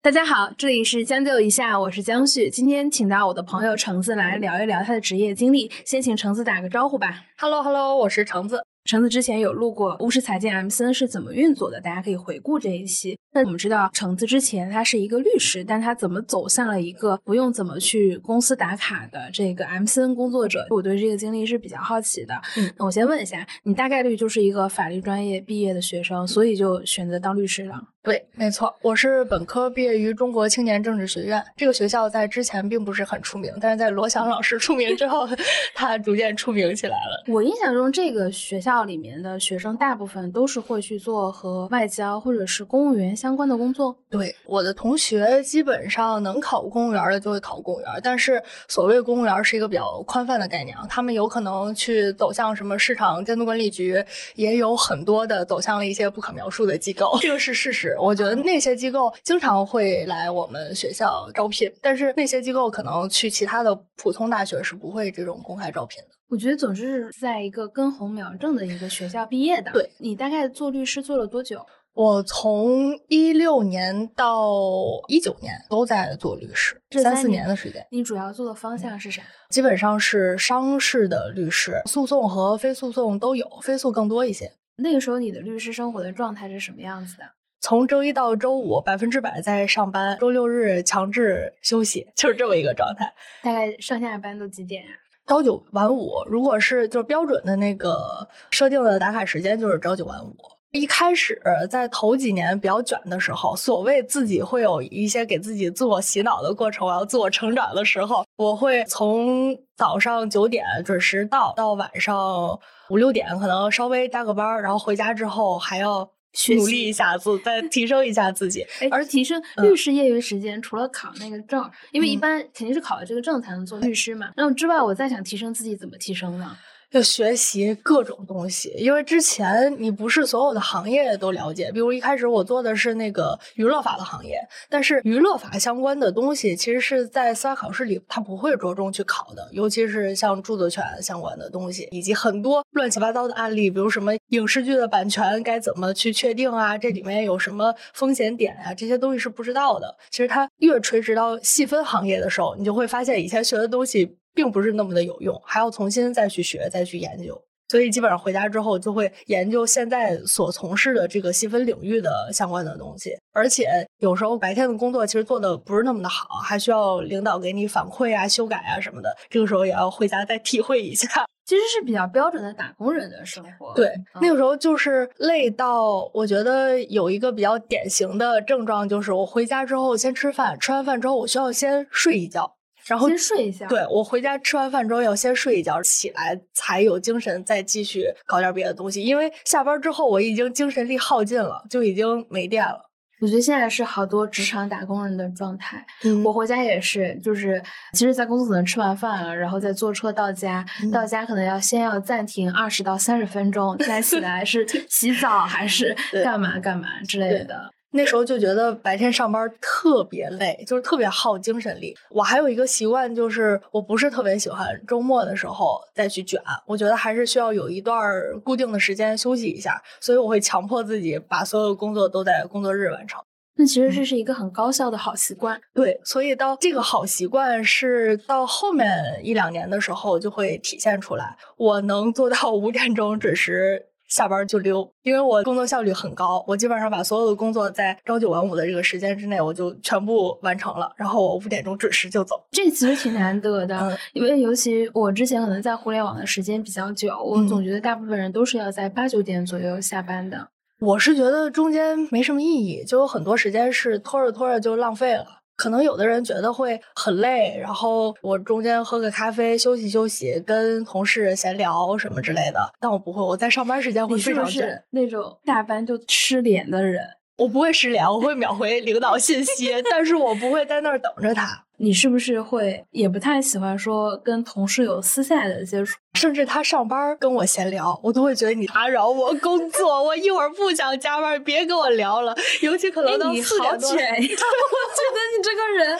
大家好，这里是将就一下，我是江旭。今天请到我的朋友橙子来聊一聊他的职业经历。先请橙子打个招呼吧。Hello Hello，我是橙子。橙子之前有录过巫师财经 MCN 是怎么运作的，大家可以回顾这一期。那我们知道橙子之前他是一个律师，但他怎么走向了一个不用怎么去公司打卡的这个 MCN 工作者？我对这个经历是比较好奇的。嗯，那我先问一下，你大概率就是一个法律专业毕业的学生，所以就选择当律师了？对，没错，我是本科毕业于中国青年政治学院。这个学校在之前并不是很出名，但是在罗翔老师出名之后，它逐渐出名起来了。我印象中，这个学校里面的学生大部分都是会去做和外交或者是公务员相关的工作。对，我的同学基本上能考公务员的就会考公务员，但是所谓公务员是一个比较宽泛的概念，他们有可能去走向什么市场监督管理局，也有很多的走向了一些不可描述的机构，这个是事实。我觉得那些机构经常会来我们学校招聘，但是那些机构可能去其他的普通大学是不会这种公开招聘的。我觉得总之是在一个根红苗正的一个学校毕业的。对你大概做律师做了多久？我从一六年到一九年都在做律师，三四年的时间。你主要做的方向是啥？基本上是商事的律师，诉讼和非诉讼都有，非诉更多一些。那个时候你的律师生活的状态是什么样子的？从周一到周五百分之百在上班，周六日强制休息，就是这么一个状态。大概上下班都几点呀？朝九晚五。如果是就是标准的那个设定的打卡时间，就是朝九晚五。一开始在头几年比较卷的时候，所谓自己会有一些给自己自我洗脑的过程，我要自我成长的时候，我会从早上九点准时到，到晚上五六点可能稍微加个班，然后回家之后还要。努力一下子，再提升一下自己。而提升律师业余时间，除了考那个证，因为一般肯定是考了这个证才能做律师嘛。那么之外，我再想提升自己，怎么提升呢？要学习各种东西，因为之前你不是所有的行业都了解。比如一开始我做的是那个娱乐法的行业，但是娱乐法相关的东西，其实是在司法考试里它不会着重去考的，尤其是像著作权相关的东西，以及很多乱七八糟的案例，比如什么影视剧的版权该怎么去确定啊，这里面有什么风险点啊，这些东西是不知道的。其实它越垂直到细分行业的时候，你就会发现以前学的东西。并不是那么的有用，还要重新再去学、再去研究。所以基本上回家之后就会研究现在所从事的这个细分领域的相关的东西。而且有时候白天的工作其实做的不是那么的好，还需要领导给你反馈啊、修改啊什么的。这个时候也要回家再体会一下。其实是比较标准的打工人的生活。对，那个时候就是累到，我觉得有一个比较典型的症状就是，我回家之后先吃饭，吃完饭之后我需要先睡一觉。然后先睡一下，对我回家吃完饭之后要先睡一觉，起来才有精神再继续搞点别的东西。因为下班之后我已经精神力耗尽了，就已经没电了。我觉得现在是好多职场打工人的状态。我回家也是，就是其实，在公司可能吃完饭了，然后再坐车到家，到家可能要先要暂停二十到三十分钟，再起来是 洗澡还是干嘛干嘛之类的。那时候就觉得白天上班特别累，就是特别耗精神力。我还有一个习惯，就是我不是特别喜欢周末的时候再去卷，我觉得还是需要有一段固定的时间休息一下，所以我会强迫自己把所有工作都在工作日完成。那其实这是一个很高效的好习惯。对，所以到这个好习惯是到后面一两年的时候就会体现出来，我能做到五点钟准时。下班就溜，因为我工作效率很高，我基本上把所有的工作在朝九晚五的这个时间之内，我就全部完成了，然后我五点钟准时就走。这其实挺难得的，因为尤其我之前可能在互联网的时间比较久，我总觉得大部分人都是要在八九点左右下班的。我是觉得中间没什么意义，就有很多时间是拖着拖着就浪费了。可能有的人觉得会很累，然后我中间喝个咖啡休息休息，跟同事闲聊什么之类的。但我不会，我在上班时间会非常是那种下班就失联的人。我不会失联，我会秒回领导信息，但是我不会在那儿等着他。你是不是会也不太喜欢说跟同事有私下的接触？甚至他上班跟我闲聊，我都会觉得你打扰我工作。我一会儿不想加班，别跟我聊了。尤其可能到四点多，我觉得你这个人，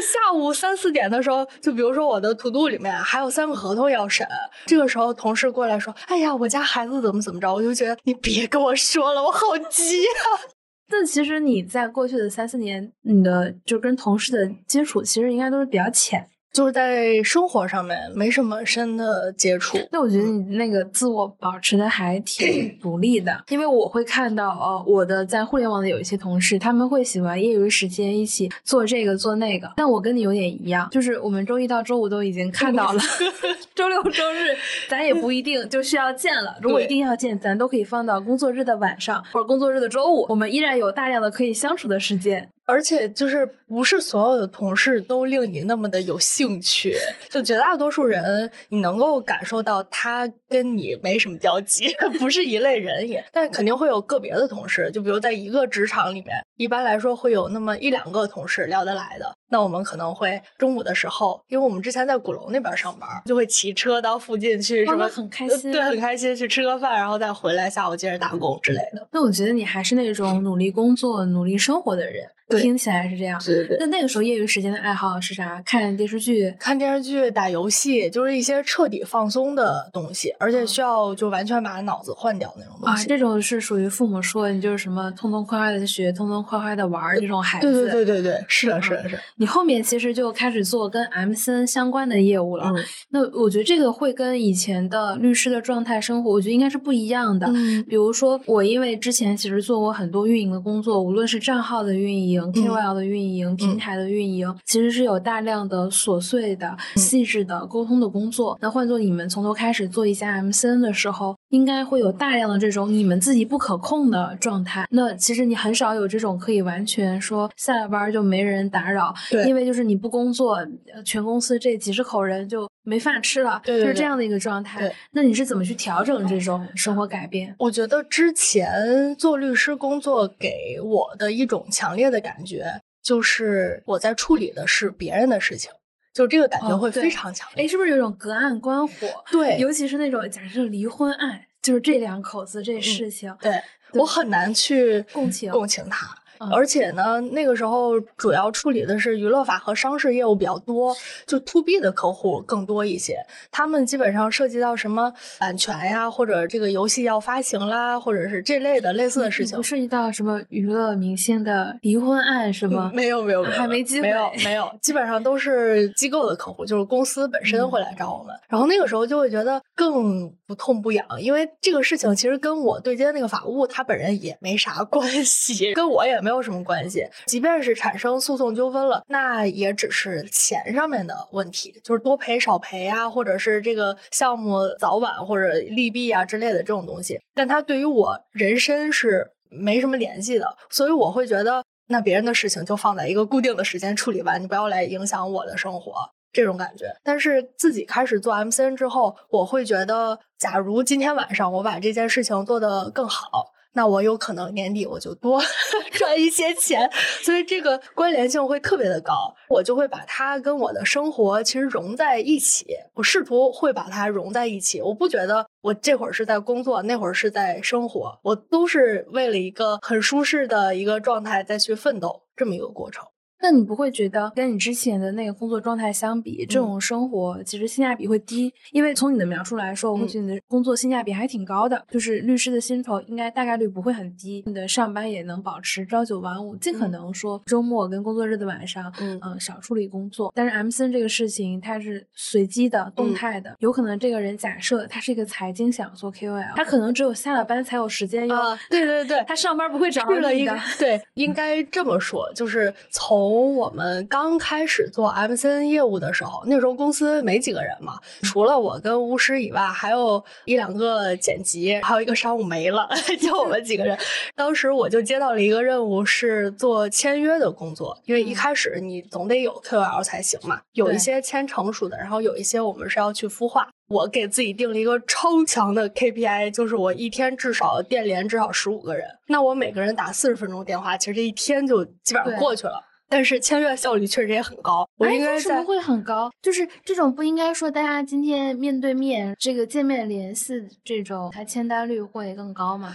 下午三四点的时候，就比如说我的 to do 里面还有三个合同要审，这个时候同事过来说：“哎呀，我家孩子怎么怎么着？”我就觉得你别跟我说了，我好急啊。那其实你在过去的三四年，你的就跟同事的接触，其实应该都是比较浅。就是在生活上面没什么深的接触，那我觉得你那个自我保持的还挺独立的，因为我会看到，呃，我的在互联网的有一些同事，他们会喜欢业余时间一起做这个做那个，但我跟你有点一样，就是我们周一到周五都已经看到了，周六周日咱也不一定就需要见了，如果一定要见，咱都可以放到工作日的晚上或者工作日的周五，我们依然有大量的可以相处的时间。而且就是不是所有的同事都令你那么的有兴趣，就绝大多数人你能够感受到他跟你没什么交集，不是一类人也。但肯定会有个别的同事，就比如在一个职场里面，一般来说会有那么一两个同事聊得来的。那我们可能会中午的时候，因为我们之前在鼓楼那边上班，就会骑车到附近去什么，很开心，对，很开心去吃个饭，然后再回来，下午接着打工之类的。那我觉得你还是那种努力工作、努力生活的人。听起来是这样，对对对。那那个时候业余时间的爱好是啥？看电视剧、看电视剧、打游戏，就是一些彻底放松的东西，而且需要就完全把脑子换掉那种东西。啊，这种是属于父母说你就是什么痛痛快快的学，痛痛快快的玩这种孩子。对对对对对，是的，是的，是。你后面其实就开始做跟 M C N 相关的业务了。嗯。那我觉得这个会跟以前的律师的状态生活，我觉得应该是不一样的。嗯。比如说我因为之前其实做过很多运营的工作，无论是账号的运营、K O L 的运。运营平台的运营其实是有大量的琐碎的、细致的沟通的工作。那换做你们从头开始做一家 MCN 的时候，应该会有大量的这种你们自己不可控的状态。那其实你很少有这种可以完全说下了班就没人打扰，因为就是你不工作，全公司这几十口人就没饭吃了，就是这样的一个状态。那你是怎么去调整这种生活改变？我觉得之前做律师工作给我的一种强烈的感觉。就是我在处理的是别人的事情，就这个感觉会非常强烈。哎，是不是有种隔岸观火？对，尤其是那种假设离婚案，就是这两口子这事情，对我很难去共情共情他。而且呢，那个时候主要处理的是娱乐法和商事业务比较多，就 to B 的客户更多一些。他们基本上涉及到什么版权呀，或者这个游戏要发行啦，或者是这类的类似的事情。不涉及到什么娱乐明星的离婚案是吗？没有没有，还没机会。没有没有，基本上都是机构的客户，就是公司本身会来找我们。然后那个时候就会觉得更不痛不痒，因为这个事情其实跟我对接那个法务他本人也没啥 关系，跟我也没。没有什么关系，即便是产生诉讼纠纷了，那也只是钱上面的问题，就是多赔少赔啊，或者是这个项目早晚或者利弊啊之类的这种东西。但它对于我人身是没什么联系的，所以我会觉得，那别人的事情就放在一个固定的时间处理完，你不要来影响我的生活，这种感觉。但是自己开始做 MCN 之后，我会觉得，假如今天晚上我把这件事情做得更好。那我有可能年底我就多 赚一些钱，所以这个关联性会特别的高，我就会把它跟我的生活其实融在一起。我试图会把它融在一起，我不觉得我这会儿是在工作，那会儿是在生活，我都是为了一个很舒适的一个状态再去奋斗这么一个过程。那你不会觉得跟你之前的那个工作状态相比，这种生活其实性价比会低？因为从你的描述来说，我会觉得你的工作性价比还挺高的，就是律师的薪酬应该大概率不会很低，你的上班也能保持朝九晚五，尽可能说周末跟工作日的晚上，嗯嗯少处理工作。但是 M C 这个事情它是随机的、动态的，有可能这个人假设他是一个财经想做 K O L，他可能只有下了班才有时间用。对对对，他上班不会找你的。对，应该这么说，就是从。从我们刚开始做 MCN 业务的时候，那时候公司没几个人嘛，除了我跟巫师以外，还有一两个剪辑，还有一个商务没了，就我们几个人。当时我就接到了一个任务，是做签约的工作，因为一开始你总得有 KOL 才行嘛，有一些签成熟的，然后有一些我们是要去孵化。我给自己定了一个超强的 KPI，就是我一天至少电联至少十五个人，那我每个人打四十分钟电话，其实这一天就基本上过去了。但是签约效率确实也很高，我应该为什么会很高？就是这种不应该说大家今天面对面这个见面联系这种，它签单率会更高吗？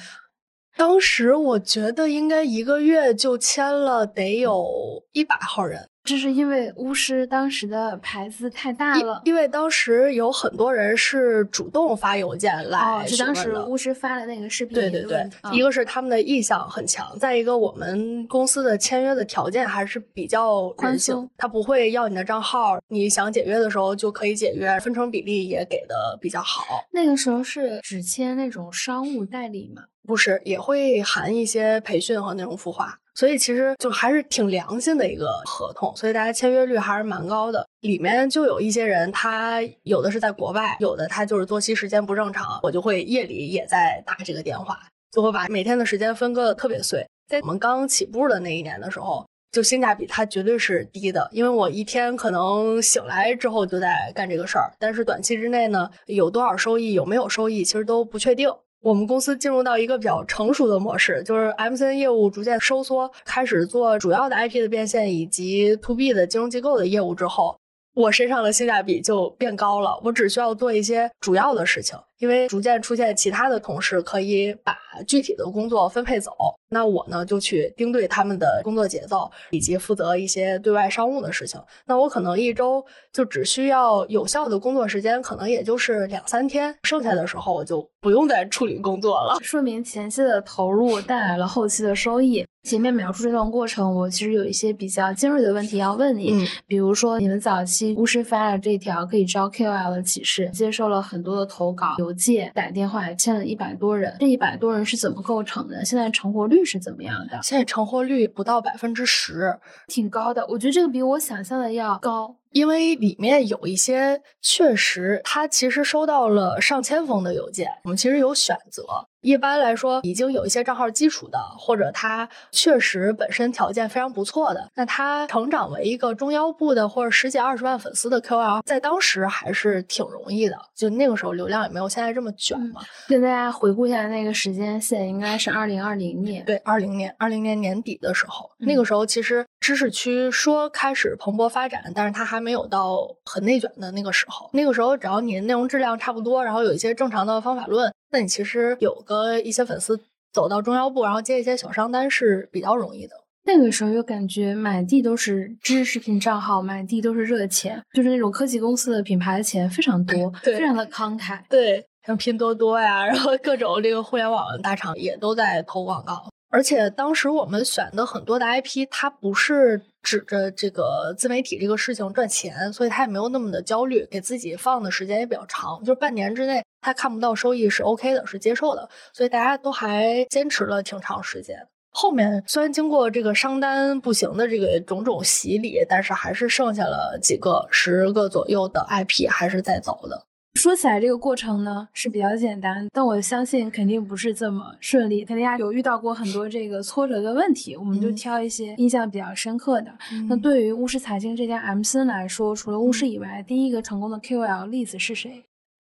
当时我觉得应该一个月就签了得有一百号人。这是因为巫师当时的牌子太大了，因为当时有很多人是主动发邮件来，是当时巫师发的那个视频。对对对，一个是他们的意向很强，再一个我们公司的签约的条件还是比较宽松，他不会要你的账号，你想解约的时候就可以解约，分成比例也给的比较好。那个时候是只签那种商务代理吗？不是，也会含一些培训和内容孵化。所以其实就还是挺良心的一个合同，所以大家签约率还是蛮高的。里面就有一些人，他有的是在国外，有的他就是作息时间不正常，我就会夜里也在打这个电话，就会把每天的时间分割的特别碎。在我们刚起步的那一年的时候，就性价比它绝对是低的，因为我一天可能醒来之后就在干这个事儿，但是短期之内呢，有多少收益，有没有收益，其实都不确定。我们公司进入到一个比较成熟的模式，就是 MCN 业务逐渐收缩，开始做主要的 IP 的变现以及 To B 的金融机构的业务之后，我身上的性价比就变高了。我只需要做一些主要的事情。因为逐渐出现其他的同事可以把具体的工作分配走，那我呢就去盯对他们的工作节奏，以及负责一些对外商务的事情。那我可能一周就只需要有效的工作时间，可能也就是两三天，剩下的时候我就不用再处理工作了。说明前期的投入带来了后期的收益。前面描述这段过程，我其实有一些比较尖锐的问题要问你，比如说你们早期巫师发了这条可以招 KOL 的启示，接受了很多的投稿。邮件、打电话欠了一百多人，这一百多人是怎么构成的？现在成活率是怎么样的？现在成活率不到百分之十，挺高的。我觉得这个比我想象的要高。因为里面有一些确实，他其实收到了上千封的邮件。我们其实有选择，一般来说，已经有一些账号基础的，或者他确实本身条件非常不错的，那他成长为一个中腰部的或者十几二十万粉丝的 KOL，在当时还是挺容易的。就那个时候流量也没有现在这么卷嘛。跟大家回顾一下那个时间线，应该是二零二零年，对，二零年，二零年年底的时候，那个时候其实知识区说开始蓬勃发展，但是它还。没有到很内卷的那个时候，那个时候只要你的内容质量差不多，然后有一些正常的方法论，那你其实有个一些粉丝走到中腰部，然后接一些小商单是比较容易的。那个时候又感觉满地都是知识视频账号，满地都是热钱，就是那种科技公司的品牌的钱非常多，非常的慷慨。对，像拼多多呀，然后各种这个互联网大厂也都在投广告。而且当时我们选的很多的 IP，它不是指着这个自媒体这个事情赚钱，所以他也没有那么的焦虑，给自己放的时间也比较长，就是半年之内他看不到收益是 OK 的，是接受的，所以大家都还坚持了挺长时间。后面虽然经过这个商单不行的这个种种洗礼，但是还是剩下了几个十个左右的 IP 还是在走的。说起来，这个过程呢是比较简单，但我相信肯定不是这么顺利，肯定有遇到过很多这个挫折的问题。我们就挑一些印象比较深刻的。那对于巫师财经这家 M C 来说，除了巫师以外，第一个成功的 K O L 例子是谁？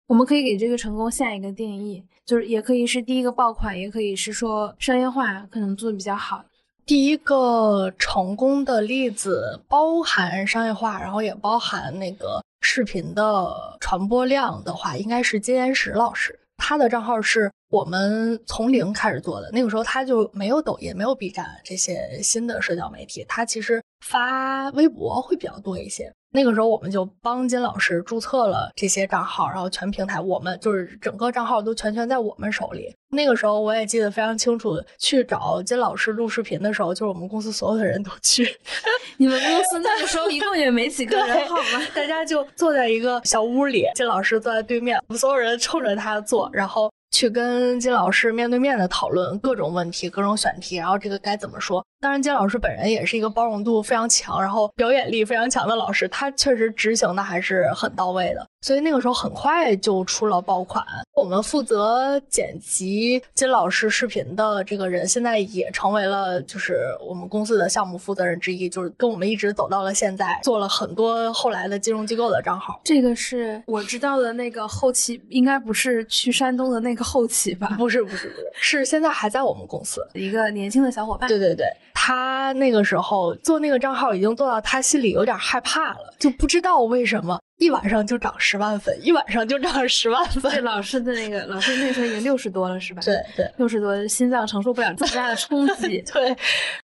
我们可以给这个成功下一个定义，就是也可以是第一个爆款，也可以是说商业化可能做的比较好。第一个成功的例子包含商业化，然后也包含那个。视频的传播量的话，应该是金岩石老师，他的账号是我们从零开始做的。那个时候他就没有抖音，没有 B 站这些新的社交媒体，他其实发微博会比较多一些。那个时候我们就帮金老师注册了这些账号，然后全平台我们就是整个账号都全权在我们手里。那个时候我也记得非常清楚，去找金老师录视频的时候，就是我们公司所有的人都去。你们公司那个时候一共也没几个人，好吗？大家就坐在一个小屋里，金老师坐在对面，我们所有人冲着他坐，然后。去跟金老师面对面的讨论各种问题、各种选题，然后这个该怎么说？当然，金老师本人也是一个包容度非常强，然后表演力非常强的老师，他确实执行的还是很到位的。所以那个时候很快就出了爆款。我们负责剪辑金老师视频的这个人，现在也成为了就是我们公司的项目负责人之一，就是跟我们一直走到了现在，做了很多后来的金融机构的账号。这个是我知道的那个后期，应该不是去山东的那个后期吧？不是，不是，不是，是现在还在我们公司一个年轻的小伙伴。对对对，他那个时候做那个账号，已经做到他心里有点害怕了，就不知道为什么。一晚上就涨十万粉，一晚上就涨十万粉。对老师的那个老师那时候已经六十多了，是吧？对对，六十多，心脏承受不了这么大的冲击。对，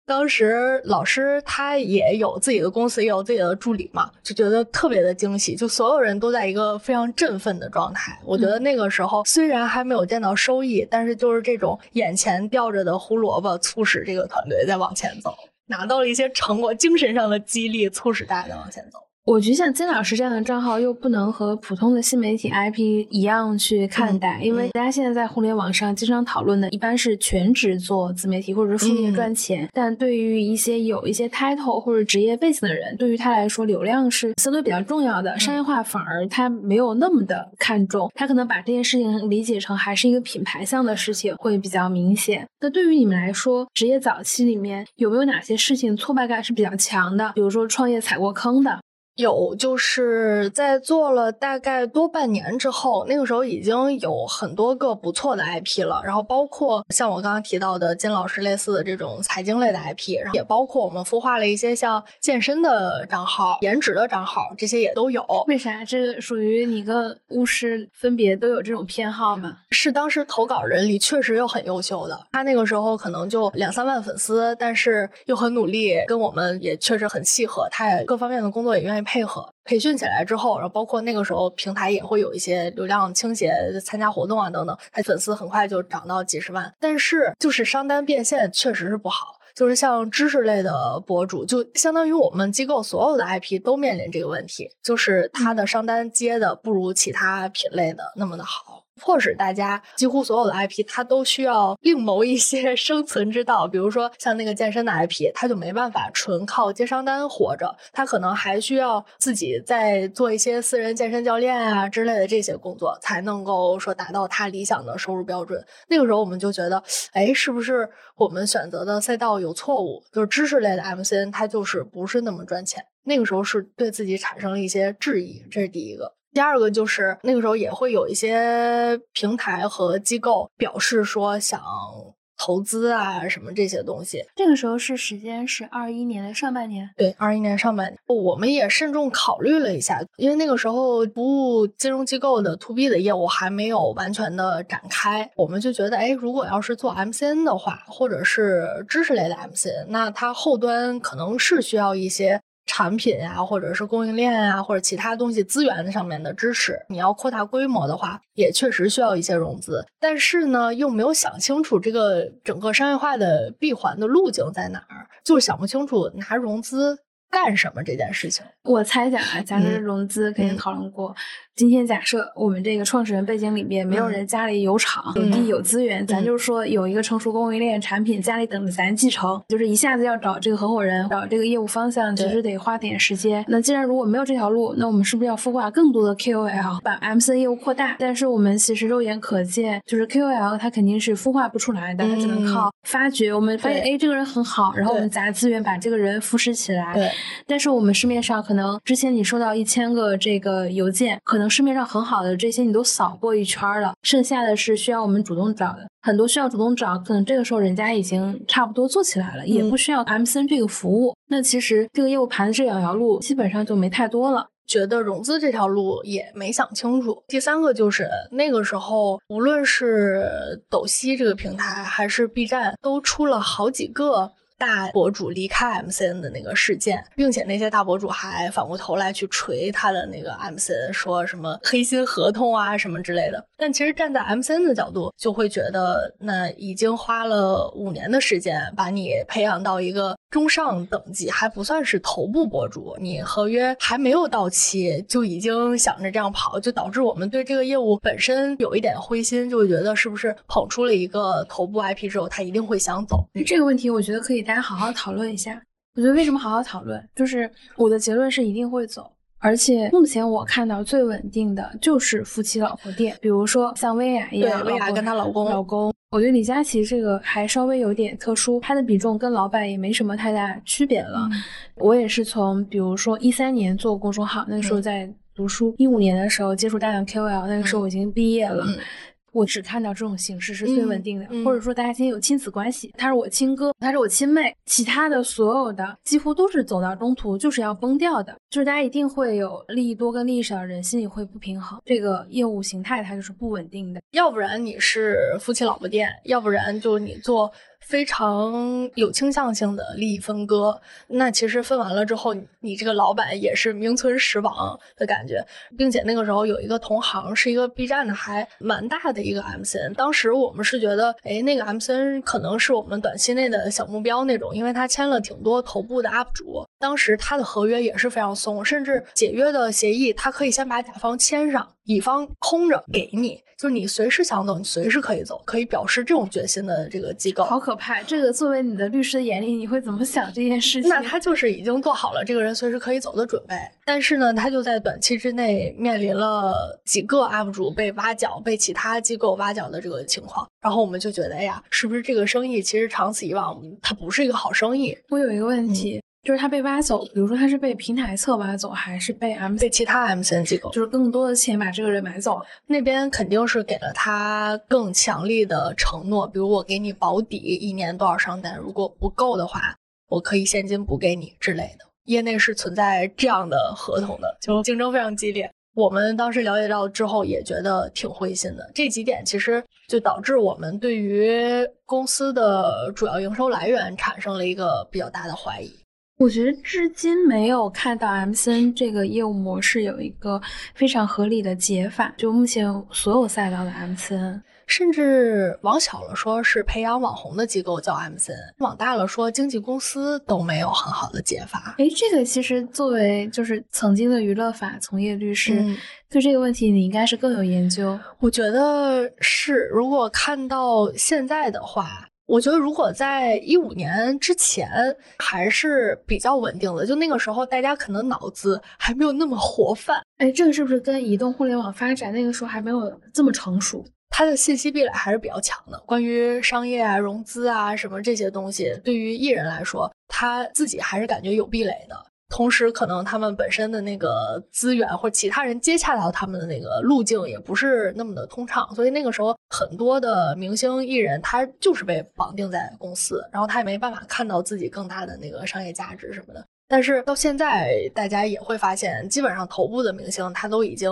当时老师他也有自己的公司，也有自己的助理嘛，就觉得特别的惊喜，就所有人都在一个非常振奋的状态。我觉得那个时候虽然还没有见到收益，但是就是这种眼前吊着的胡萝卜，促使这个团队在往前走，拿到了一些成果，精神上的激励，促使大家在往前走。我觉得像金老师这样的账号又不能和普通的新媒体 IP 一样去看待，因为大家现在在互联网上经常讨论的一般是全职做自媒体或者是副业赚钱，但对于一些有一些 title 或者职业背景的人，对于他来说流量是相对比较重要的，商业化反而他没有那么的看重，他可能把这件事情理解成还是一个品牌项的事情会比较明显。那对于你们来说，职业早期里面有没有哪些事情挫败感是比较强的？比如说创业踩过坑的？有，就是在做了大概多半年之后，那个时候已经有很多个不错的 IP 了，然后包括像我刚刚提到的金老师类似的这种财经类的 IP，然后也包括我们孵化了一些像健身的账号、颜值的账号，这些也都有。为啥？这属于你跟巫师分别都有这种偏好吗？是当时投稿人里确实有很优秀的，他那个时候可能就两三万粉丝，但是又很努力，跟我们也确实很契合，他也各方面的工作也愿意。配合培训起来之后，然后包括那个时候平台也会有一些流量倾斜，参加活动啊等等，他粉丝很快就涨到几十万。但是就是商单变现确实是不好，就是像知识类的博主，就相当于我们机构所有的 IP 都面临这个问题，就是他的商单接的不如其他品类的那么的好。迫使大家几乎所有的 IP，它都需要另谋一些 生存之道。比如说像那个健身的 IP，它就没办法纯靠接商单活着，它可能还需要自己再做一些私人健身教练啊之类的这些工作，才能够说达到他理想的收入标准。那个时候我们就觉得，哎，是不是我们选择的赛道有错误？就是知识类的 MCN，它就是不是那么赚钱。那个时候是对自己产生了一些质疑，这是第一个。第二个就是那个时候也会有一些平台和机构表示说想投资啊什么这些东西。这个时候是时间是二一年的上半年，对，二一年上半年，我们也慎重考虑了一下，因为那个时候服务金融机构的 to B 的业务还没有完全的展开，我们就觉得，哎，如果要是做 MCN 的话，或者是知识类的 MCN，那它后端可能是需要一些。产品呀，或者是供应链啊，或者其他东西资源上面的支持，你要扩大规模的话，也确实需要一些融资。但是呢，又没有想清楚这个整个商业化的闭环的路径在哪儿，就是想不清楚拿融资干什么这件事情。我猜想啊，咱们融资肯定讨论过。今天假设我们这个创始人背景里面没有人家里有厂有地有资源，咱就是说有一个成熟供应链产品，家里等着咱继承，就是一下子要找这个合伙人，找这个业务方向，其实得花点时间。那既然如果没有这条路，那我们是不是要孵化更多的 KOL，把 MC 业务扩大？但是我们其实肉眼可见，就是 KOL 它肯定是孵化不出来的，它只能靠发掘。我们发现哎，这个人很好，然后我们砸资源把这个人扶持起来。对。但是我们市面上可能之前你收到一千个这个邮件，可能。市面上很好的这些你都扫过一圈了，剩下的是需要我们主动找的，很多需要主动找，可能这个时候人家已经差不多做起来了，也不需要 MCN 这个服务。那其实这个业务盘这两条路基本上就没太多了，觉得融资这条路也没想清楚。第三个就是那个时候，无论是抖西这个平台还是 B 站，都出了好几个。大博主离开 MCN 的那个事件，并且那些大博主还反过头来去锤他的那个 MCN，说什么黑心合同啊什么之类的。但其实站在 MCN 的角度，就会觉得那已经花了五年的时间把你培养到一个中上等级，还不算是头部博主，你合约还没有到期就已经想着这样跑，就导致我们对这个业务本身有一点灰心，就会觉得是不是捧出了一个头部 IP 之后，他一定会想走。这个问题，我觉得可以。大家好好讨论一下，我觉得为什么好好讨论？就是我的结论是一定会走，而且目前我看到最稳定的就是夫妻老婆店，比如说像薇娅一样，薇娅跟她老公，老公。我觉得李佳琦这个还稍微有点特殊，他的比重跟老板也没什么太大区别了。我也是从比如说一三年做公众号，那个时候在读书，一五年的时候接触大量 KOL，那个时候我已经毕业了。我只看到这种形式是最稳定的，或者说大家现在有亲子关系，他是我亲哥，他是我亲妹，其他的所有的几乎都是走到中途就是要崩掉的，就是大家一定会有利益多跟利益少的人心里会不平衡，这个业务形态它就是不稳定的。要不然你是夫妻老婆店，要不然就你做非常有倾向性的利益分割。那其实分完了之后，你这个老板也是名存实亡的感觉，并且那个时候有一个同行是一个 B 站的还蛮大的一个 MCN，当时我们是觉得，哎，那个 MCN 可能是我们短期内的小目标那种，因为他签了挺多头部的 UP 主，当时他的合约也是非常松，甚至解约的协议，他可以先把甲方签上，乙方空着给你，就是你随时想走，你随时可以走，可以表示这种决心的这个机构。好可怕！这个作为你的律师的眼里，你会怎么想这件事情？那他就是已经做好了这个人随时可以走的准备，但是呢，他就在短期之内面临了几个 UP 主被挖角、被其他机构挖角的这个情况，然后我们就觉得，哎呀，是不是这个生意其实长此以往，它不是一个好生意？我有一个问题，就是他被挖走，比如说他是被平台侧挖走，还是被 M 被其他 MCN 机构，就是更多的钱把这个人买走？那边肯定是给了他更强力的承诺，比如我给你保底一年多少商单，如果不够的话，我可以现金补给你之类的。业内是存在这样的合同的，就竞争非常激烈。我们当时了解到之后，也觉得挺灰心的。这几点其实就导致我们对于公司的主要营收来源产生了一个比较大的怀疑。我觉得至今没有看到 MCN 这个业务模式有一个非常合理的解法。就目前所有赛道的 MCN，甚至往小了说是培养网红的机构叫 MCN，往大了说经纪公司都没有很好的解法。哎，这个其实作为就是曾经的娱乐法从业律师，嗯对这个问题你应该是更有研究。我觉得是，如果看到现在的话，我觉得如果在一五年之前还是比较稳定的，就那个时候大家可能脑子还没有那么活泛，哎，这个是不是跟移动互联网发展那个时候还没有这么成熟？它的信息壁垒还是比较强的。关于商业啊、融资啊什么这些东西，对于艺人来说，他自己还是感觉有壁垒的。同时，可能他们本身的那个资源或其他人接洽到他们的那个路径也不是那么的通畅，所以那个时候很多的明星艺人他就是被绑定在公司，然后他也没办法看到自己更大的那个商业价值什么的。但是到现在，大家也会发现，基本上头部的明星他都已经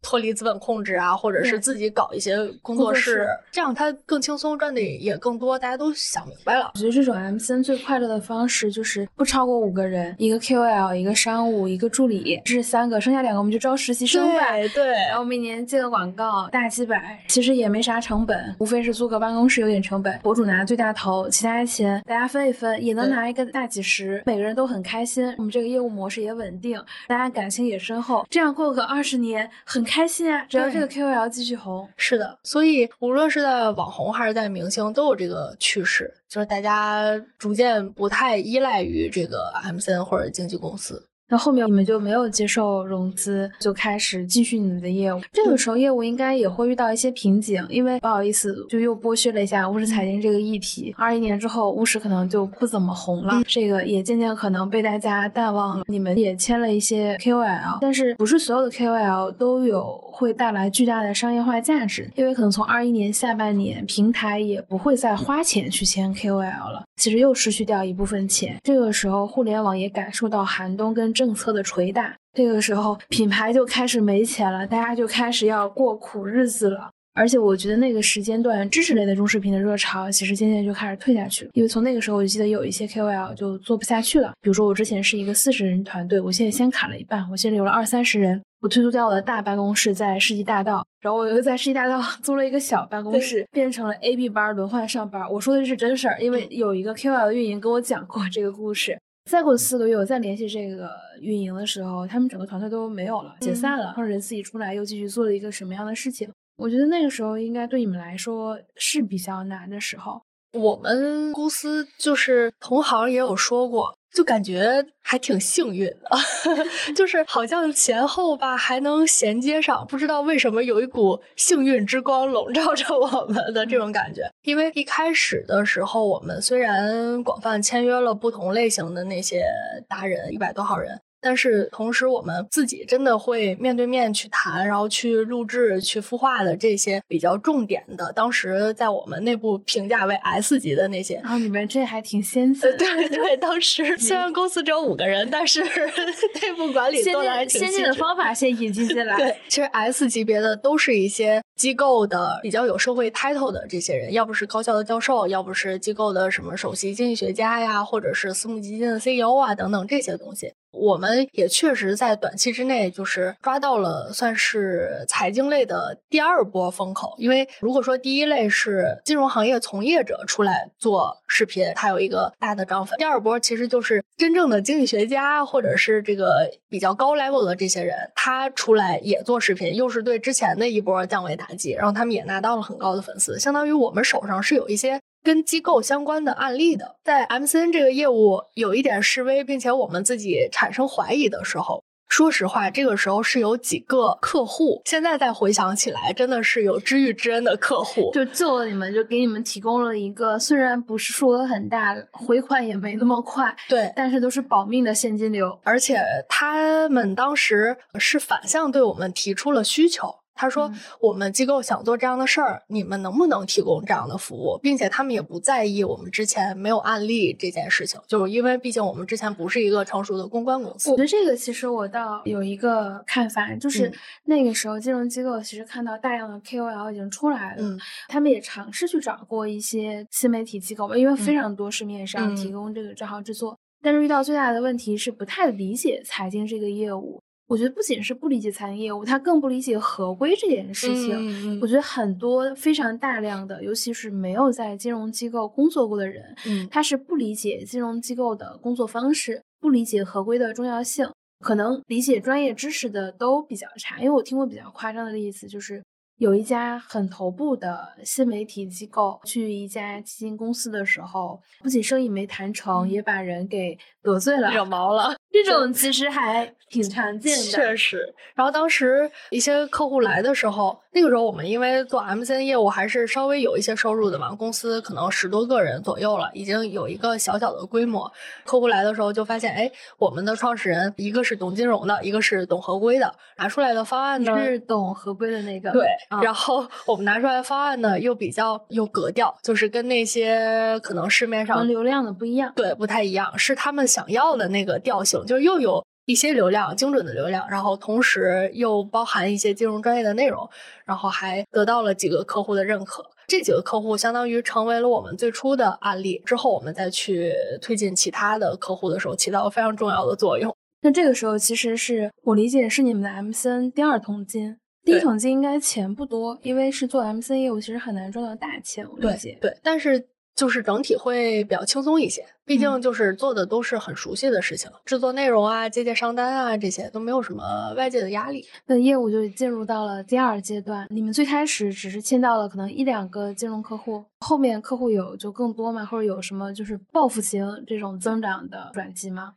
脱离资本控制啊，或者是自己搞一些工工作作室室，这样他更轻松，赚的也更多，大家都想明白了。我觉得这种 MCN 最快乐的方式就是不超过五个人，一个 KOL，一个商务，一个助理，这是三个，剩下两个我们就招实习生吧。对对，然后每年接个广告，大几百，其实也没啥成本，无非是租个办公室有点成本，博主拿最大头，其他钱大家分一分，也能拿一个大几十，每个人都很开心。我们这个业务模式也稳定，大家感情也深厚，这样过个二十年很开心啊！只要这个 KOL 继续红，是的，所以无论是在网红还是在明星，都有这个趋势，就是大家逐渐不太依赖于这个 MCN 或者经纪公司。那后面你们就没有接受融资，就开始继续你们的业务。这个时候业务应该也会遇到一些瓶颈，因为不好意思，就又剥削了一下乌石财经这个议题。二一年之后，乌石可能就不怎么红了，这个也渐渐可能被大家淡忘了。你们也签了一些 KOL，但是不是所有的 KOL 都有会带来巨大的商业化价值，因为可能从二一年下半年，平台也不会再花钱去签 KOL 了，其实又失去掉一部分钱。这个时候，互联网也感受到寒冬跟政策的捶打，这个时候品牌就开始没钱了，大家就开始要过苦日子了。而且我觉得那个时间段，知识类的中视频的热潮，其实渐渐就开始退下去了。因为从那个时候，我就记得有一些 KOL 就做不下去了。比如说我之前是一个四十人团队，我现在先砍了一半，我现在有了二三十人。我退出掉我的大办公室在世纪大道，然后我又在世纪大道 租了一个小办公室，变成了 A、B 班轮换上班。我说的是真事儿，因为有一个 KOL 的运营跟我讲过这个故事。再过四个月，我再联系这个运营的时候，他们整个团队都没有了，解散了，或者人自己出来又继续做了一个什么样的事情？我觉得那个时候应该对你们来说是比较难的时候。我们公司就是同行也有说过，就感觉还挺幸运的，就是好像前后吧还能衔接上，不知道为什么有一股幸运之光笼罩着我们的这种感觉。因为一开始的时候，我们虽然广泛签约了不同类型的那些达人，一百多号人。但是同时，我们自己真的会面对面去谈，然后去录制、去孵化的这些比较重点的，当时在我们内部评价为 S 级的那些。然后你们这还挺先进。对对，当时 虽然公司只有五个人，但是 内部管理做的还挺先进的方法先引进进 来。对，其实 S 级别的都是一些机构的比较有社会 title 的这些人，要不是高校的教授，要不是机构的什么首席经济学家呀，或者是私募基金的 CEO 啊等等这些东西。我们也确实在短期之内，就是抓到了算是财经类的第二波风口。因为如果说第一类是金融行业从业者出来做视频，它有一个大的涨粉；第二波其实就是真正的经济学家或者是这个比较高 level 的这些人，他出来也做视频，又是对之前的一波降维打击，然后他们也拿到了很高的粉丝。相当于我们手上是有一些。跟机构相关的案例的，在 MCN 这个业务有一点示威，并且我们自己产生怀疑的时候，说实话，这个时候是有几个客户，现在再回想起来，真的是有知遇之恩的客户，就。救了你们，就给你们提供了一个虽然不是数额很大，回款也没那么快，对，但是都是保命的现金流，而且他们当时是反向对我们提出了需求。他说：“我们机构想做这样的事儿，你们能不能提供这样的服务？并且他们也不在意我们之前没有案例这件事情，就是因为毕竟我们之前不是一个成熟的公关公司。我觉得这个其实我倒有一个看法，就是那个时候金融机构其实看到大量的 KOL 已经出来了，他们也尝试去找过一些新媒体机构吧，因为非常多市面上提供这个账号制作，但是遇到最大的问题是不太理解财经这个业务。”我觉得不仅是不理解餐饮业务，他更不理解合规这件事情。我觉得很多非常大量的，尤其是没有在金融机构工作过的人，他是不理解金融机构的工作方式，不理解合规的重要性，可能理解专业知识的都比较差。因为我听过比较夸张的例子，就是有一家很头部的新媒体机构去一家基金公司的时候，不仅生意没谈成，也把人给得罪了，惹毛了。这种其实还。挺常见的，确实。然后当时一些客户来的时候，那个时候我们因为做 MCN 业务还是稍微有一些收入的嘛，公司可能十多个人左右了，已经有一个小小的规模。客户来的时候就发现，哎，我们的创始人一个是懂金融的，一个是懂合规的，拿出来的方案呢是懂合规的那个。对，然后我们拿出来的方案呢又比较有格调，就是跟那些可能市面上流量的不一样，对，不太一样，是他们想要的那个调性，就是又有。一些流量，精准的流量，然后同时又包含一些金融专业的内容，然后还得到了几个客户的认可。这几个客户相当于成为了我们最初的案例。之后我们再去推进其他的客户的时候，起到了非常重要的作用。那这个时候其实是我理解是你们的 MCN 第二桶金，第一桶金应该钱不多，因为是做 MCN 业务，其实很难赚到大钱。我理解，对，但是。就是整体会比较轻松一些，毕竟就是做的都是很熟悉的事情，制作内容啊、接接商单啊，这些都没有什么外界的压力。那业务就进入到了第二阶段。你们最开始只是签到了可能一两个金融客户，后面客户有就更多吗？或者有什么就是报复型这种增长的转机吗？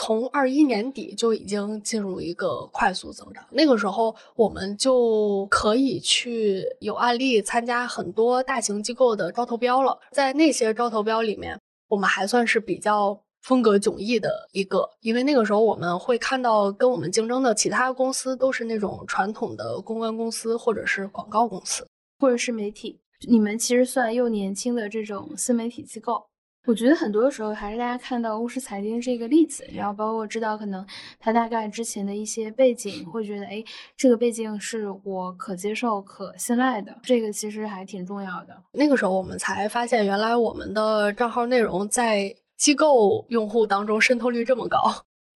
从二一年底就已经进入一个快速增长，那个时候我们就可以去有案例参加很多大型机构的招投标了。在那些招投标里面，我们还算是比较风格迥异的一个，因为那个时候我们会看到跟我们竞争的其他公司都是那种传统的公关公司或者是广告公司，或者是媒体。你们其实算又年轻的这种新媒体机构。我觉得很多时候还是大家看到巫师财经这个例子，然后包括知道可能他大概之前的一些背景，会觉得哎，这个背景是我可接受、可信赖的，这个其实还挺重要的。那个时候我们才发现，原来我们的账号内容在机构用户当中渗透率这么高。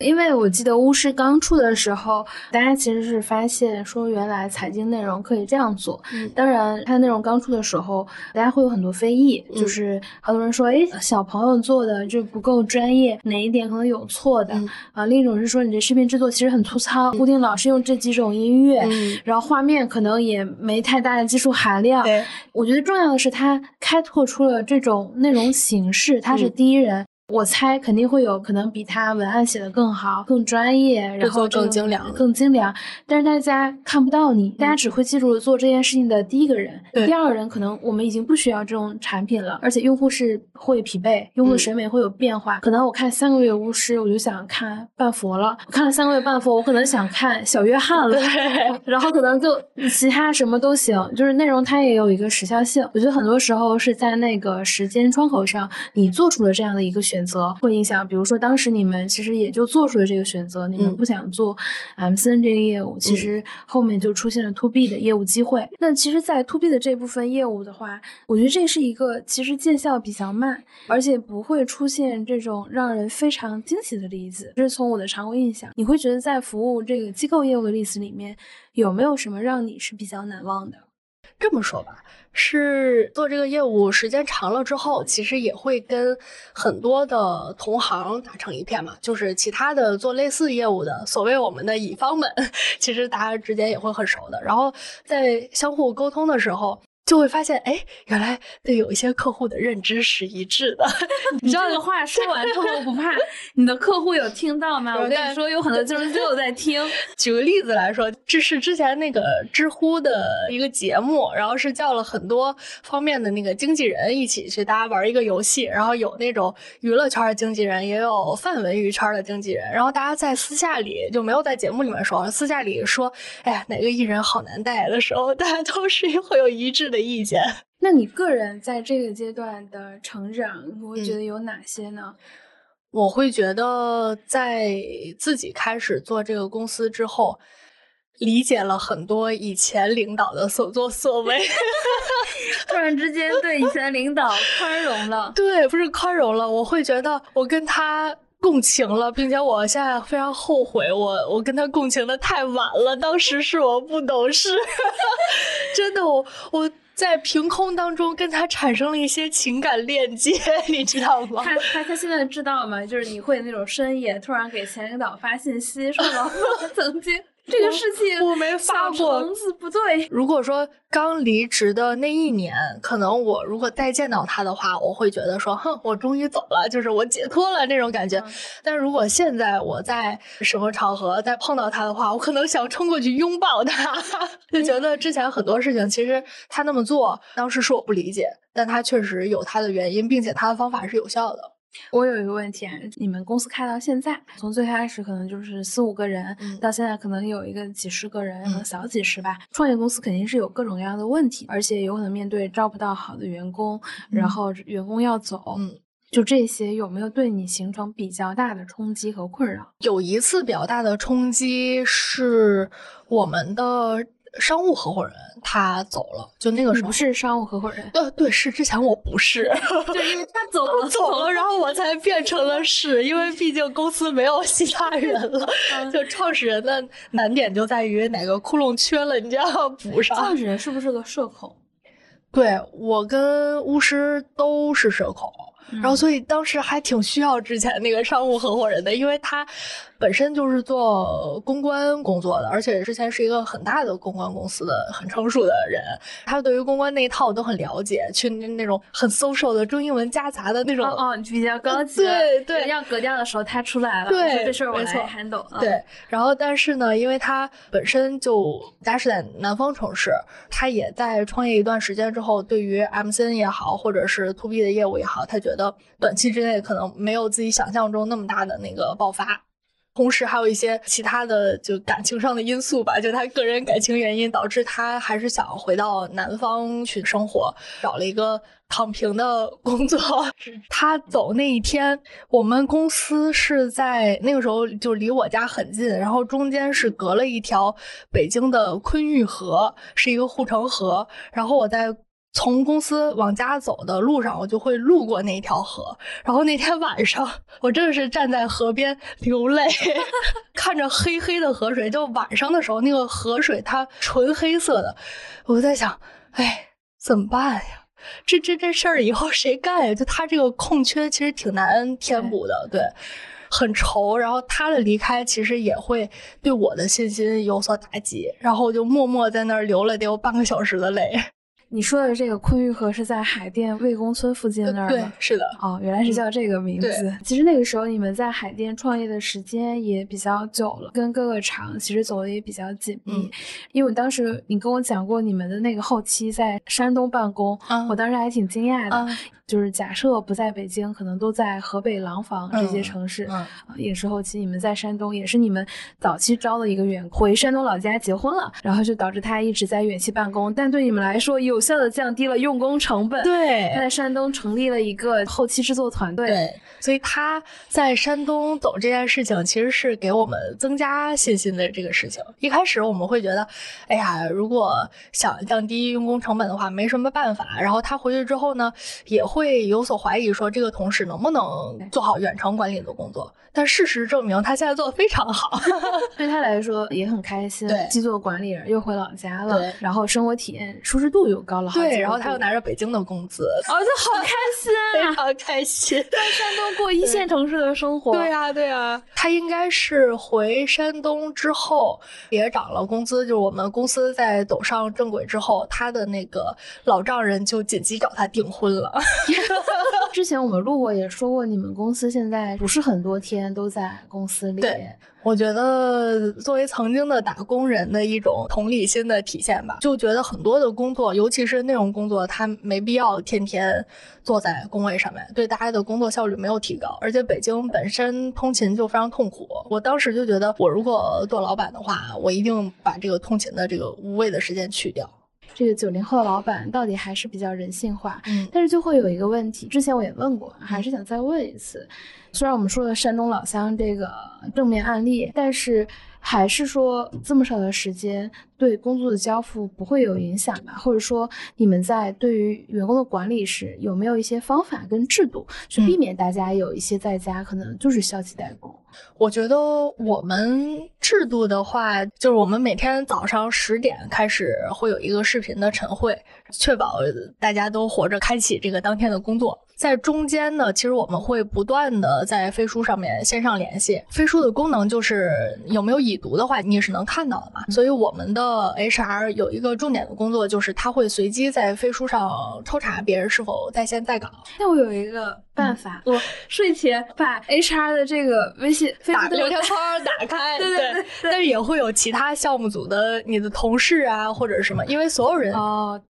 因为我记得巫师刚出的时候，大家其实是发现说原来财经内容可以这样做。当然，它的内容刚出的时候，大家会有很多非议，就是很多人说，哎，小朋友做的就不够专业，哪一点可能有错的啊？另一种是说，你这视频制作其实很粗糙，固定老是用这几种音乐，然后画面可能也没太大的技术含量。我觉得重要的是，它开拓出了这种内容形式，它是第一人。我猜肯定会有可能比他文案写的更好、更专业，然后更精良、更精良。但是大家看不到你，大家只会记住做这件事情的第一个人，第二个人可能我们已经不需要这种产品了，而且用户是会疲惫，用户的审美会有变化。可能我看三个月巫师，我就想看半佛了；我看了三个月半佛，我可能想看小约翰了。然后可能就其他什么都行，就是内容它也有一个时效性。我觉得很多时候是在那个时间窗口上，你做出了这样的一个选。选择会影响，比如说当时你们其实也就做出了这个选择，你们不想做 MCN 这个业务，其实后面就出现了 To B 的业务机会。那其实，在 To B 的这部分业务的话，我觉得这是一个其实见效比较慢，而且不会出现这种让人非常惊喜的例子。这是从我的常规印象，你会觉得在服务这个机构业务的例子里面，有没有什么让你是比较难忘的？这么说吧，是做这个业务时间长了之后，其实也会跟很多的同行打成一片嘛。就是其他的做类似业务的，所谓我们的乙方们，其实大家之间也会很熟的。然后在相互沟通的时候。就会发现，哎，原来对有一些客户的认知是一致的。你知道这个话说完之后不怕你的客户有听到吗？我跟你说，有很多就是 就在听。举个例子来说，这是之前那个知乎的一个节目，然后是叫了很多方面的那个经纪人一起去，大家玩一个游戏，然后有那种娱乐圈的经纪人，也有泛文娱圈的经纪人，然后大家在私下里就没有在节目里面说，私下里说，哎呀，哪个艺人好难带的时候，大家都是会有一致。的意见，那你个人在这个阶段的成长，你会觉得有哪些呢？我会觉得，在自己开始做这个公司之后，理解了很多以前领导的所作所为，突然之间对以前领导宽容了。对，不是宽容了，我会觉得我跟他共情了，并且我现在非常后悔，我我跟他共情的太晚了，当时是我不懂事，真的，我我。在凭空当中跟他产生了一些情感链接，你知道吗？他他他现在知道吗？就是你会那种深夜突然给前领导发信息，说老曾经。这个事情我没发过，不对。如果说刚离职的那一年，可能我如果再见到他的话，我会觉得说，哼，我终于走了，就是我解脱了那种感觉。但如果现在我在什么场合再碰到他的话，我可能想冲过去拥抱他，就觉得之前很多事情其实他那么做，当时是我不理解，但他确实有他的原因，并且他的方法是有效的。我有一个问题啊，你们公司开到现在，从最开始可能就是四五个人，到现在可能有一个几十个人，小几十吧。创业公司肯定是有各种各样的问题，而且有可能面对招不到好的员工，然后员工要走，就这些有没有对你形成比较大的冲击和困扰？有一次比较大的冲击是我们的。商务合伙人他走了，就那个时候不是商务合伙人，对对，是之前我不是，就因为他走了 走了，然后我才变成了是，因为毕竟公司没有其他人了，就创始人的难点就在于哪个窟窿缺了，你就要补上。创始人是不是个社恐？对我跟巫师都是社恐。然后，所以当时还挺需要之前那个商务合伙人的，因为他本身就是做公关工作的，而且之前是一个很大的公关公司的很成熟的人，他对于公关那一套都很了解，去那种很 social 的中英文夹杂的那种，哦，比较高级，对对，要格调的时候他出来了，对，这事儿我来 handle，对。然后，但是呢，因为他本身就家是在南方城市，他也在创业一段时间之后，对于 MCN 也好，或者是 To B 的业务也好，他觉得。短期之内可能没有自己想象中那么大的那个爆发，同时还有一些其他的就感情上的因素吧，就他个人感情原因导致他还是想回到南方去生活，找了一个躺平的工作。他走那一天，我们公司是在那个时候就离我家很近，然后中间是隔了一条北京的昆玉河，是一个护城河，然后我在。从公司往家走的路上，我就会路过那条河。然后那天晚上，我真的是站在河边流泪，看着黑黑的河水。就晚上的时候，那个河水它纯黑色的，我在想，哎，怎么办呀？这这这事儿以后谁干呀？就他这个空缺其实挺难填补的，对，很愁。然后他的离开其实也会对我的信心有所打击。然后我就默默在那儿流了得有半个小时的泪。你说的这个昆玉河是在海淀魏公村附近那儿吗？对，是的。哦，原来是叫这个名字。其实那个时候你们在海淀创业的时间也比较久了，跟各个厂其实走的也比较紧密。因为我当时你跟我讲过你们的那个后期在山东办公，我当时还挺惊讶的。就是假设不在北京，可能都在河北廊坊这些城市。嗯，也是后期你们在山东，也是你们早期招的一个员工，回山东老家结婚了，然后就导致他一直在远期办公。但对你们来说，有效的降低了用工成本。对，他在山东成立了一个后期制作团队。对，所以他在山东走这件事情，其实是给我们增加信心的这个事情。一开始我们会觉得，哎呀，如果想降低用工成本的话，没什么办法。然后他回去之后呢，也。会有所怀疑，说这个同事能不能做好远程管理的工作？但事实证明，他现在做的非常好，对他来说也很开心。对，既做管理人，又回老家了，然后生活体验、舒适度又高了好。对，然后他又拿着北京的工资，儿子好开心啊，非常开心，在山东过一线城市的生活。对呀，对呀，他应该是回山东之后也涨了工资，就是我们公司在走上正轨之后，他的那个老丈人就紧急找他订婚了。之前我们录过也说过，你们公司现在不是很多天都在公司里。对，我觉得作为曾经的打工人的一种同理心的体现吧，就觉得很多的工作，尤其是那种工作，他没必要天天坐在工位上面，对大家的工作效率没有提高。而且北京本身通勤就非常痛苦，我当时就觉得，我如果做老板的话，我一定把这个通勤的这个无谓的时间去掉。这个九零后的老板到底还是比较人性化，嗯，但是就会有一个问题，之前我也问过，还是想再问一次。虽然我们说的山东老乡这个正面案例，但是还是说这么少的时间对工作的交付不会有影响吧？或者说你们在对于员工的管理时有没有一些方法跟制度去避免大家有一些在家可能就是消极怠工？我觉得我们制度的话，就是我们每天早上十点开始会有一个视频的晨会，确保大家都活着开启这个当天的工作。在中间呢，其实我们会不断的在飞书上面线上联系。飞书的功能就是有没有已读的话，你也是能看到的嘛。所以我们的 HR 有一个重点的工作，就是他会随机在飞书上抽查别人是否在线在岗。那我有一个办法，我睡前把 HR 的这个微信打聊天框打开，对对对，但是也会有其他项目组的你的同事啊或者什么，因为所有人哦。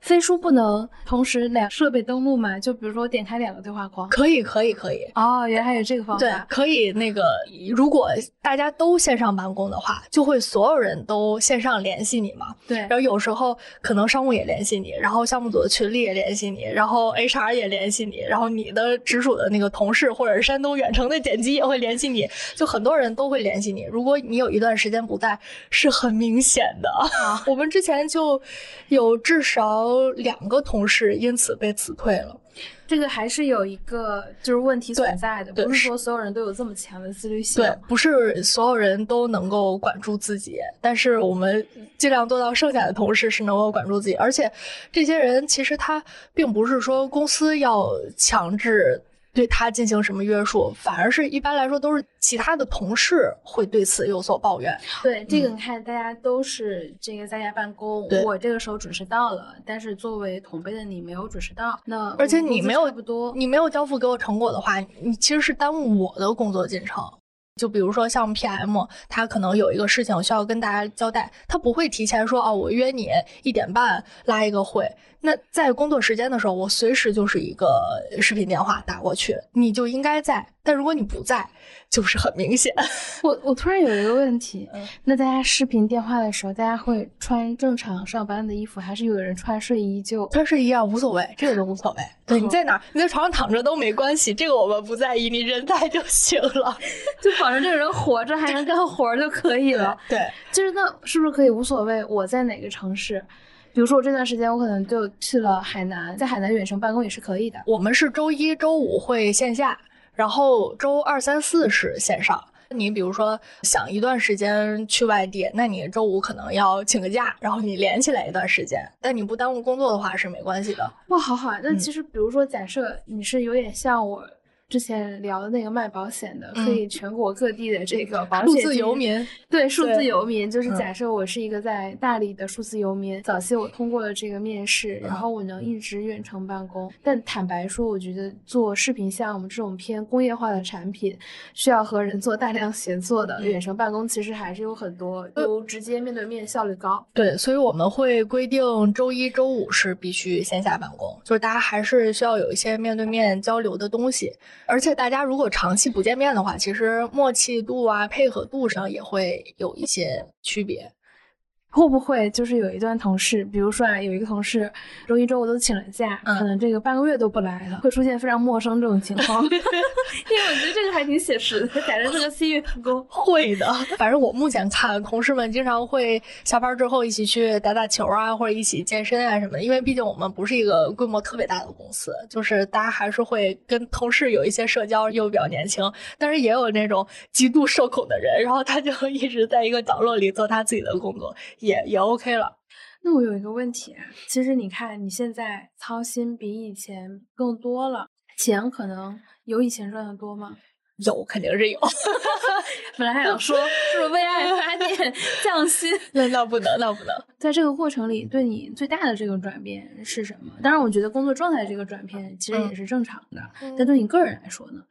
飞书不能同时两设备登录吗？就比如说我点开两个对话框，可以，可以，可以。哦，原来还有这个方法。对，可以。那个，如果大家都线上办公的话，就会所有人都线上联系你嘛。对。然后有时候可能商务也联系你，然后项目组的群里也联系你，然后 HR 也联系你，然后你的直属的那个同事或者是山东远程的剪辑也会联系你，就很多人都会联系你。如果你有一段时间不在，是很明显的。我们之前就有至少。两个同事因此被辞退了，这个还是有一个就是问题存在的，不是说所有人都有这么强的自律性。对，不是所有人都能够管住自己，但是我们尽量做到剩下的同事是能够管住自己，而且这些人其实他并不是说公司要强制。对他进行什么约束，反而是一般来说都是其他的同事会对此有所抱怨。对这个，你看大家都是这个在家办公，我这个时候准时到了，但是作为同辈的你没有准时到，那而且你没有不多，你没有交付给我成果的话，你其实是耽误我的工作进程。就比如说像 PM，他可能有一个事情需要跟大家交代，他不会提前说哦，我约你一点半拉一个会。那在工作时间的时候，我随时就是一个视频电话打过去，你就应该在。但如果你不在，就是很明显。我我突然有一个问题，那大家视频电话的时候，大家会穿正常上班的衣服，还是有人穿睡衣就穿睡衣啊？无所谓，这个都无所谓。对，你在哪？你在床上躺着都没关系，这个我们不在意，你人在就行了，就保证这个人活着还能干活就可以了。对，就是那是不是可以无所谓我在哪个城市？比如说我这段时间我可能就去了海南，在海南远程办公也是可以的。我们是周一周五会线下，然后周二三四是线上。你比如说想一段时间去外地，那你周五可能要请个假，然后你连起来一段时间。但你不耽误工作的话是没关系的。哇，好好啊！那其实比如说假设你是有点像我之前聊的那个卖保险的，嗯可以全国各地的这个保数字游民，对，数字游民就是嗯假设我是一个在大理的数字游民，早期我通过了这个面试，然嗯后我能一直远程办公。但坦白说，我觉得做视频项目这种偏工业化的产品，需要和人做大量协作的远程办公，其实还是有很多不如直接面对面效率高。对，所以我们会规定周一周五是必须线下办公，就是大家还是需要有一些面对面交流的东西，而且大家如果长期不见面的话，其实默契度啊、配合度上也会有一些区别。会不会就是有一段同事，比如说啊，有一个同事周一周五都请了假，嗯可能这个半个月都不来了，会出现非常陌生这种情况？因为我觉得这个还挺写实的，感觉这个新员工。会的，反正我目前看，同事们经常会下班之后一起去打打球啊，或者一起健身啊什么的。因为毕竟我们不是一个规模特别大的公司，就是大家还是会跟同事有一些社交，又比较年轻，但是也有那种极度社恐的人，然后他就一直在一个角落里做他自己的工作，也也 OK 了。那我有一个问题啊，其实你看你现在操心比以前更多了，钱可能有以前赚的多吗？有肯定是有，本来还想说是不是为爱发 电降薪，那那不能，那不能。在这个过程里，对你最大的这个转变是什么？当然，我觉得工作状态这个转变其实也是正常的，但对你个人来说呢？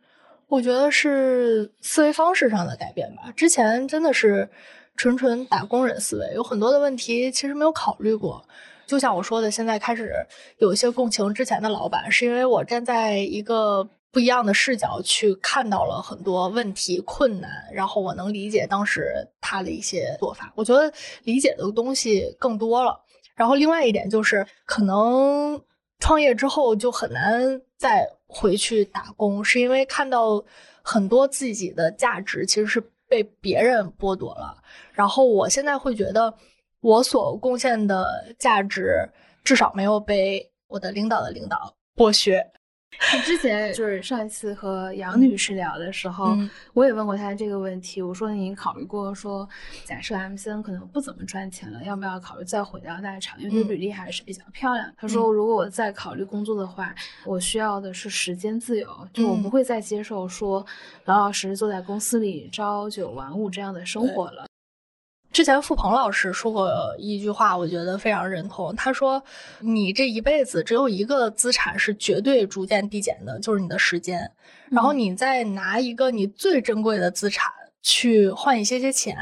我觉得是思维方式上的改变吧。之前真的是纯纯打工人思维，有很多的问题其实没有考虑过。就像我说的，现在开始有一些共情之前的老板，是因为我站在一个不一样的视角去看到了很多问题困难，然后我能理解当时他的一些做法。我觉得理解的东西更多了。然后另外一点就是，可能创业之后就很难再回去打工，是因为看到很多自己的价值其实是被别人剥夺了。然后我现在会觉得，我所贡献的价值至少没有被我的领导的领导剥削。你之前就是上一次和杨女士聊的时候，嗯我也问过她这个问题。我说你考虑过说，假设 MCN 可能不怎么赚钱了，要不要考虑再回到大厂？因为嗯履历还是比较漂亮。她说，如果我再考虑工作的话，我需要的是时间自由，就我不嗯会再接受说老老实实坐在公司里朝九晚五这样的生活了。之前付鹏老师说过一句话，我觉得非常认同。他说：“你这一辈子只有一个资产是绝对逐渐递减的，就是你的时间。然后你再拿一个你最珍贵的资产去换一些些钱，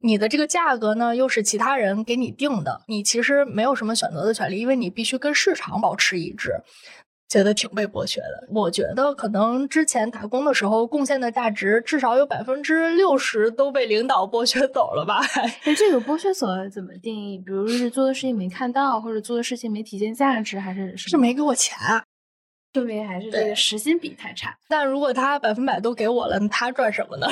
你的这个价格呢，又是其他人给你定的，你其实没有什么选择的权利，因为你必须跟市场保持一致。”觉得挺被剥削的。我觉得可能之前打工的时候贡献的价值至少有百分之六十都被领导剥削走了吧？那，这个剥削所怎么定义？比如是做的事情没看到，或者做的事情没体现价值，还是是没给我钱啊。说明还是这个时薪比太差。但如果他百分百都给我了，他赚什么呢？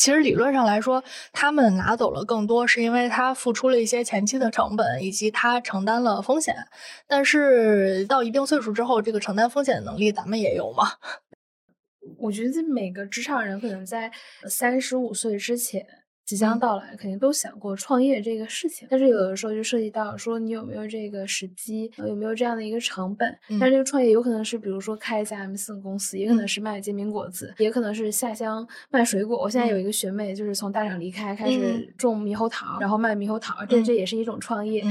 其实理论上来说，他们拿走了更多，是因为他付出了一些前期的成本，以及他承担了风险。但是到一定岁数之后，这个承担风险的能力，咱们也有嘛？我觉得每个职场人可能在三十五岁之前即将到来，肯定都想过创业这个事情。但是有的时候就涉及到说你有没有这个时机，有没有这样的一个成本。嗯但是这个创业有可能是比如说开一家 M 四公司，也可能是卖煎饼果子，也可能是下乡卖水果。我现在有一个学妹，就是从大厂离开，开始种猕猴桃，然后卖猕猴桃，这嗯这也是一种创业。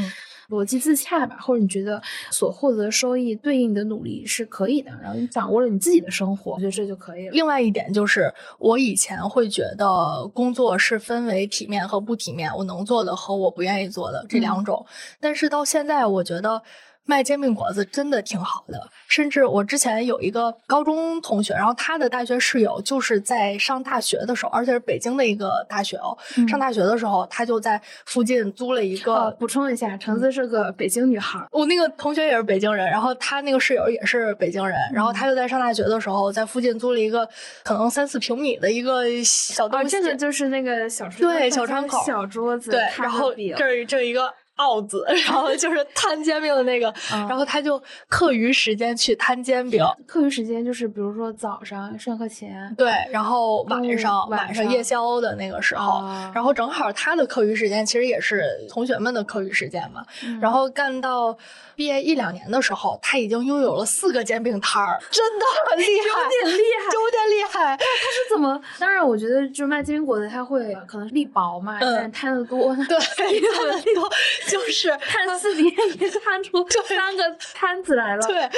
嗯逻辑自洽吧，或者你觉得所获得的收益对应的努力是可以的，然后你掌握了你自己的生活，我觉得这就可以了。另外一点就是，我以前会觉得工作是分为体面和不体面，我能做的和我不愿意做的这两种。但是到现在，我觉得卖煎饼果子真的挺好的。甚至我之前有一个高中同学，然后他的大学室友就是在上大学的时候，而且是北京的一个大学哦。嗯上大学的时候，他就在附近租了一个。呃，补充一下，橙子是个北京女孩儿，我那个同学也是北京人，然后他那个室友也是北京人，然嗯后他就在上大学的时候，在附近租了一个可能三四平米的一个小东哦，西，这个就是那个小对小窗口小桌子，对，然后这儿这儿一个奥子，然后就是摊煎饼的那个，然后他就课余时间去摊煎饼。课余时间就是比如说早上上课前，对，然后晚上晚上夜宵的那个时候，然后正好他的课余时间其实也是同学们的课余时间嘛，然后干到毕业一两年的时候，他已经拥有了四个煎饼摊儿，真的很厉害，有点厉害，有点厉害。他是怎么？当然，我觉得就是卖煎饼果子，他会可能力薄嘛，但是摊的多，对，摊的多，就是摊四年也摊出三个摊子来了。对，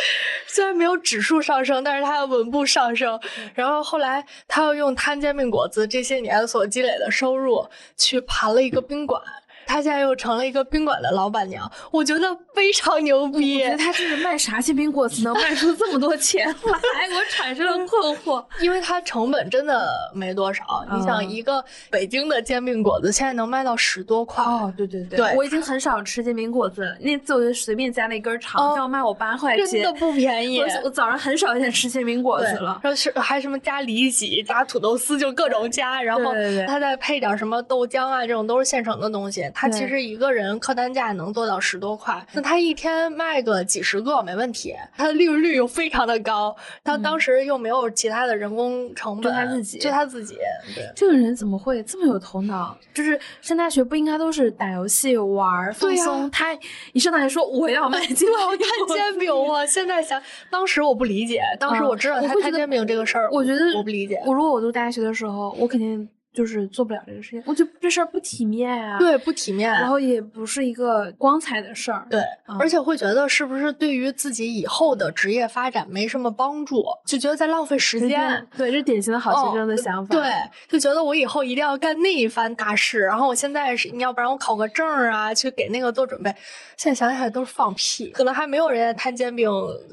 虽然没有指数上升，但是他的稳步上升。然后后来他又用摊煎饼果子这些年所积累的收入去盘了一个宾馆。她现在又成了一个宾馆的老板娘，我觉得非常牛逼。我觉得她是卖啥煎饼果子能卖出这么多钱来，我产生了困惑。因为它成本真的没多少，你想一个北京的煎饼果子现在能卖到十多块。哦，对对对，我已经很少吃煎饼果子了。那次我就随便加了一根肠，要卖我八块钱，真的不便宜。我早上很少见吃煎饼果子了，然后是还什么加里脊、加土豆丝，就各种加，然后他再配点什么豆浆啊，这种都是现成的东西。他其实一个人客单价能做到十多块，那他一天卖个几十个没问题，他的利润率又非常的高，他当时又没有其他的人工成本，就他自己，就他自己。对，这个人怎么会这么有头脑？就是上大学不应该都是打游戏玩放松？他一上大学说我要卖煎饼，摊煎饼我！现在想，当时我不理解，当时我知道他摊煎饼这个事儿，我觉得我不理解。我如果我读大学的时候，我肯定。就是做不了这个事情，我觉得这事儿不体面啊。对，不体面，然后也不是一个光彩的事儿。对，而且会觉得是不是对于自己以后的职业发展没什么帮助，就觉得在浪费时间。对，这典型的好学生的想法。对，就觉得我以后一定要干那一番大事，然后我现在是，你要不然我考个证啊，去给那个做准备。现在想起来都是放屁，可能还没有人家摊煎饼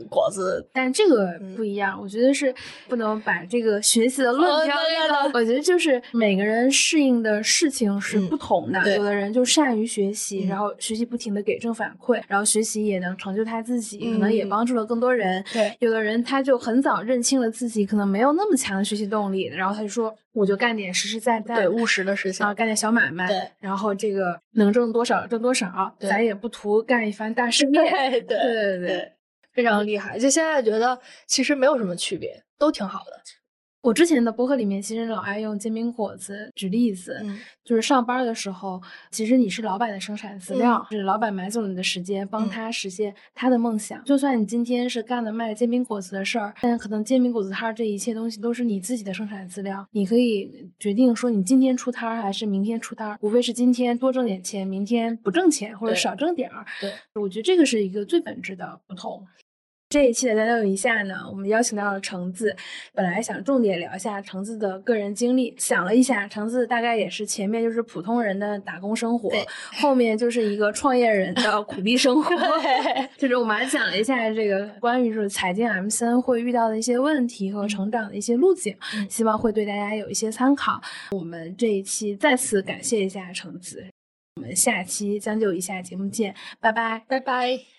果子。但这个不一样，我觉得是不能把这个学习的论调。我觉得就是每。每个人适应的事情是不同的，有的人就善于学习，然后学习不停的给正反馈，然后学习也能成就他自己，可能也帮助了更多人。对，有的人他就很早认清了自己可能没有那么强的学习动力，然后他就说我就干点实实在在、对务实的事情啊，干点小买卖。对，然后这个能挣多少挣多少，咱也不图干一番大事业。对对对对，非常厉害。就现在觉得其实没有什么区别，都挺好的。我之前的博客里面其实老爱用煎饼果子举例子，就是上班的时候，其实你是老板的生产资料，是老板买走了你的时间，帮他实现他的梦想。就算你今天是干的卖煎饼果子的事儿，但可能煎饼果子摊这一切东西都是你自己的生产资料，你可以决定说你今天出摊儿还是明天出摊儿，无非是今天多挣点钱，明天不挣钱或者少挣点儿。对，我觉得这个是一个最本质的不同。这一期的《聊聊一下》呢，我们邀请到了橙子。本来想重点聊一下橙子的个人经历，想了一下，橙子大概也是前面就是普通人的打工生活，后面就是一个创业人的苦逼生活。就是我们还讲了一下这个关于就是财经 M 三会遇到的一些问题和成长的一些路径，希望会对大家有一些参考。我们这一期再次感谢一下橙子，我们下期将就一下节目见，拜拜，拜拜。